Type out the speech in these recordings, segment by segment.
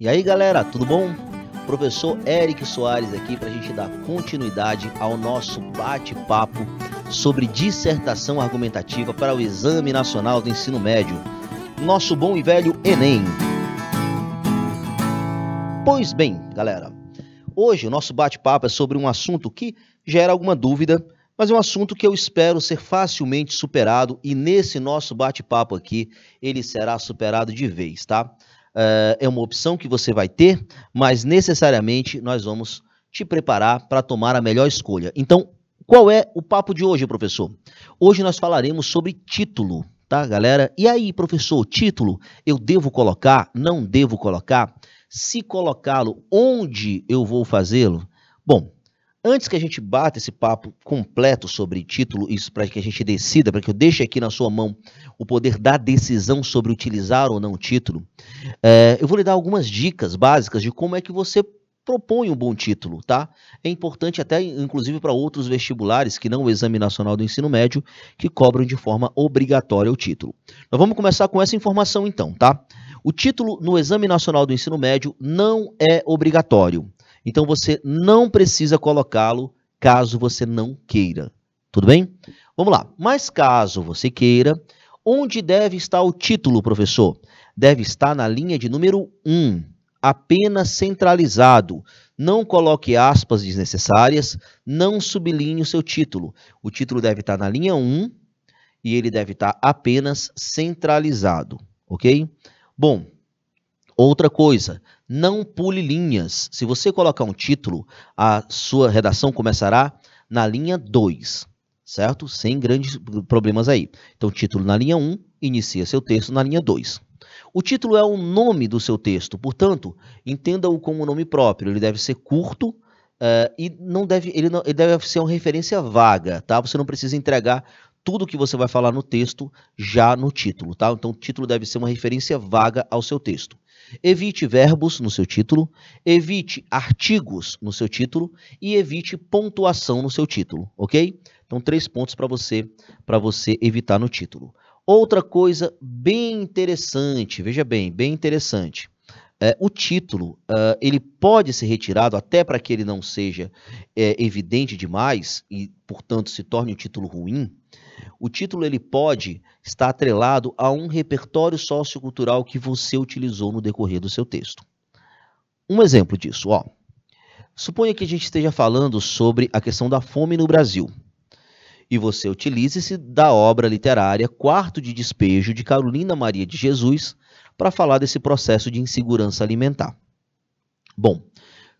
E aí galera, tudo bom? Professor Eric Soares aqui para a gente dar continuidade ao nosso bate-papo sobre dissertação argumentativa para o Exame Nacional do Ensino Médio, nosso bom e velho Enem. Pois bem, galera, hoje o nosso bate-papo é sobre um assunto que gera alguma dúvida, mas é um assunto que eu espero ser facilmente superado e nesse nosso bate-papo aqui ele será superado de vez, tá? Uh, é uma opção que você vai ter, mas necessariamente nós vamos te preparar para tomar a melhor escolha. Então, qual é o papo de hoje, professor? Hoje nós falaremos sobre título, tá, galera? E aí, professor, título, eu devo colocar? Não devo colocar? Se colocá-lo, onde eu vou fazê-lo? Bom, Antes que a gente bata esse papo completo sobre título, isso para que a gente decida, para que eu deixe aqui na sua mão o poder da decisão sobre utilizar ou não o título, é, eu vou lhe dar algumas dicas básicas de como é que você propõe um bom título, tá? É importante até, inclusive, para outros vestibulares que não o Exame Nacional do Ensino Médio, que cobram de forma obrigatória o título. Nós vamos começar com essa informação então, tá? O título no Exame Nacional do Ensino Médio não é obrigatório. Então você não precisa colocá-lo caso você não queira. Tudo bem? Vamos lá. Mas caso você queira, onde deve estar o título, professor? Deve estar na linha de número 1, apenas centralizado. Não coloque aspas desnecessárias, não sublinhe o seu título. O título deve estar na linha 1 e ele deve estar apenas centralizado, ok? Bom, outra coisa, não pule linhas. Se você colocar um título, a sua redação começará na linha 2, certo? Sem grandes problemas aí. Então, título na linha 1, inicia seu texto na linha 2. O título é o nome do seu texto, portanto, entenda-o como nome próprio. Ele deve ser curto uh, e não deve, ele, não, ele deve ser uma referência vaga, tá? Você não precisa entregar tudo que você vai falar no texto já no título, tá? Então, o título deve ser uma referência vaga ao seu texto. Evite verbos no seu título, evite artigos no seu título e evite pontuação no seu título, ok? Então, três pontos para você, para você evitar no título. Outra coisa bem interessante, veja bem, bem interessante. É, o título uh, ele pode ser retirado até para que ele não seja é, evidente demais e, portanto, se torne um título ruim. O título ele pode estar atrelado a um repertório sociocultural que você utilizou no decorrer do seu texto. Um exemplo disso, ó. Suponha que a gente esteja falando sobre a questão da fome no Brasil. E você utilize-se da obra literária Quarto de Despejo de Carolina Maria de Jesus para falar desse processo de insegurança alimentar. Bom, o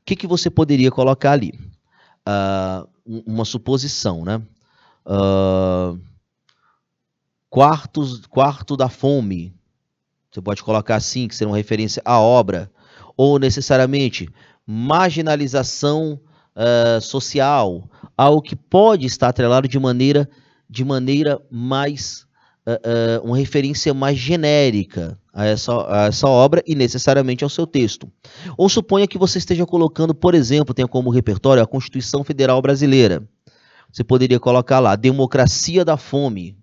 que, que você poderia colocar ali? Uh, uma suposição, né? Uh, quartos, quarto da fome. Você pode colocar assim, que será uma referência à obra. Ou necessariamente marginalização uh, social, algo que pode estar atrelado de maneira, de maneira mais. Uh, uh, uma referência mais genérica a essa, a essa obra e necessariamente ao seu texto. Ou suponha que você esteja colocando, por exemplo, tenha como repertório a Constituição Federal Brasileira. Você poderia colocar lá democracia da fome,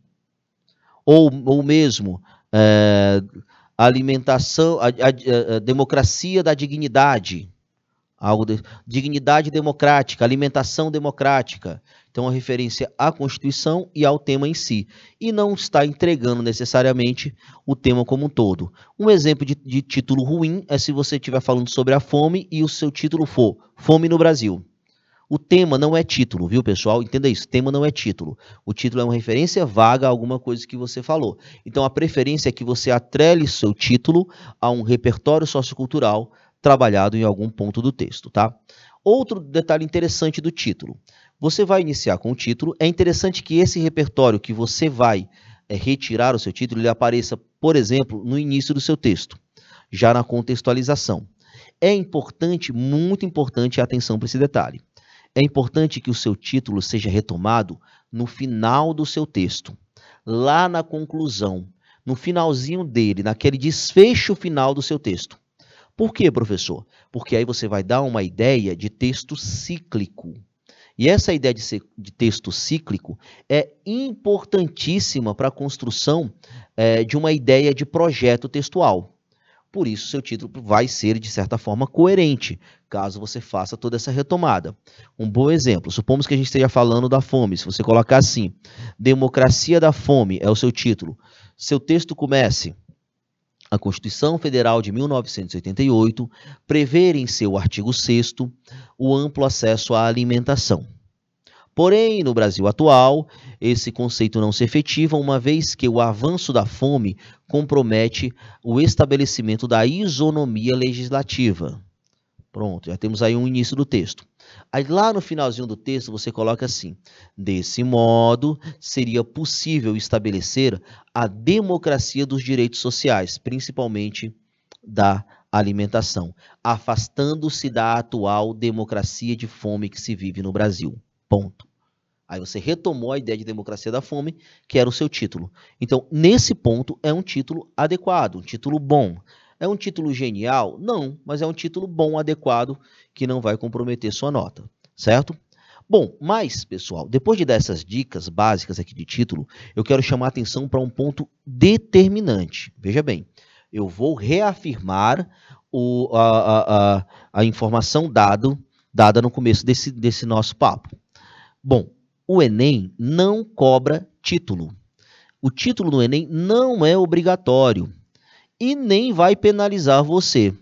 ou, ou mesmo é, alimentação, a, a, a, democracia da dignidade, algo de, dignidade democrática, alimentação democrática. Então, a referência à Constituição e ao tema em si. E não está entregando necessariamente o tema como um todo. Um exemplo de, de título ruim é se você estiver falando sobre a fome e o seu título for Fome no Brasil. O tema não é título, viu, pessoal? Entenda isso. Tema não é título. O título é uma referência vaga a alguma coisa que você falou. Então, a preferência é que você atrele seu título a um repertório sociocultural trabalhado em algum ponto do texto, tá? Outro detalhe interessante do título. Você vai iniciar com o título. É interessante que esse repertório que você vai é, retirar o seu título, ele apareça, por exemplo, no início do seu texto, já na contextualização. É importante, muito importante a atenção para esse detalhe. É importante que o seu título seja retomado no final do seu texto, lá na conclusão, no finalzinho dele, naquele desfecho final do seu texto. Por quê, professor? Porque aí você vai dar uma ideia de texto cíclico. E essa ideia de, de texto cíclico é importantíssima para a construção é, de uma ideia de projeto textual. Por isso, seu título vai ser, de certa forma, coerente, caso você faça toda essa retomada. Um bom exemplo, supomos que a gente esteja falando da fome. Se você colocar assim, Democracia da Fome é o seu título. Seu texto comece. A Constituição Federal de 1988 prevê em seu artigo 6 o amplo acesso à alimentação. Porém, no Brasil atual, esse conceito não se efetiva, uma vez que o avanço da fome compromete o estabelecimento da isonomia legislativa. Pronto, já temos aí um início do texto. Aí lá no finalzinho do texto você coloca assim: desse modo, seria possível estabelecer a democracia dos direitos sociais, principalmente da alimentação, afastando-se da atual democracia de fome que se vive no Brasil. Ponto. Aí você retomou a ideia de democracia da fome, que era o seu título. Então, nesse ponto, é um título adequado, um título bom. É um título genial? Não, mas é um título bom, adequado, que não vai comprometer sua nota, certo? Bom, mas, pessoal, depois de dar essas dicas básicas aqui de título, eu quero chamar a atenção para um ponto determinante. Veja bem, eu vou reafirmar o, a, a, a, informação dado, dada no começo desse, desse nosso papo. Bom, o Enem não cobra título. O título no Enem não é obrigatório e nem vai penalizar você.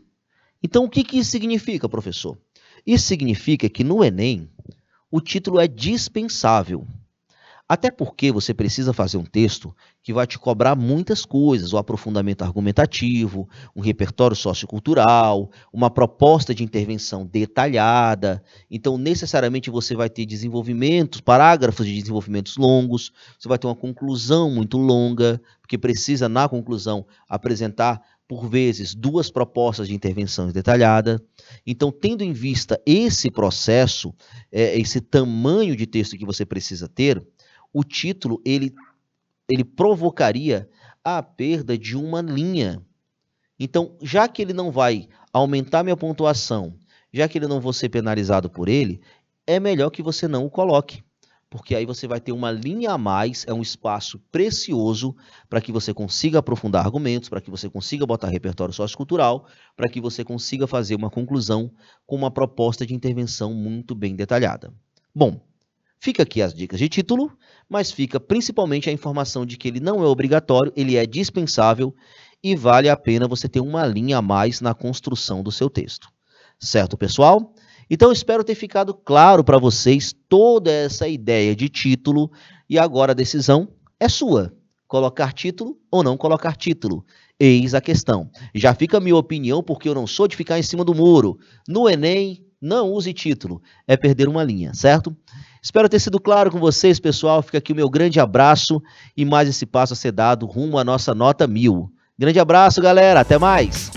Então, o que, que isso significa, professor? Isso significa que no Enem o título é dispensável. Até porque você precisa fazer um texto que vai te cobrar muitas coisas, o aprofundamento argumentativo, um repertório sociocultural, uma proposta de intervenção detalhada. Então, necessariamente você vai ter desenvolvimentos, parágrafos de desenvolvimentos longos, você vai ter uma conclusão muito longa, porque precisa na conclusão apresentar por vezes duas propostas de intervenção detalhada. Então, tendo em vista esse processo, é, esse tamanho de texto que você precisa ter, o título ele, ele provocaria a perda de uma linha. Então, já que ele não vai aumentar minha pontuação, já que ele não vou ser penalizado por ele, é melhor que você não o coloque. Porque aí você vai ter uma linha a mais, é um espaço precioso para que você consiga aprofundar argumentos, para que você consiga botar repertório sociocultural, para que você consiga fazer uma conclusão com uma proposta de intervenção muito bem detalhada. Bom, Fica aqui as dicas de título, mas fica principalmente a informação de que ele não é obrigatório, ele é dispensável e vale a pena você ter uma linha a mais na construção do seu texto. Certo, pessoal? Então espero ter ficado claro para vocês toda essa ideia de título e agora a decisão é sua. Colocar título ou não colocar título? Eis a questão. Já fica a minha opinião porque eu não sou de ficar em cima do muro. No Enem, não use título, é perder uma linha, certo? Espero ter sido claro com vocês, pessoal. Fica aqui o meu grande abraço e mais esse passo a ser dado rumo à nossa nota mil. Grande abraço, galera. Até mais.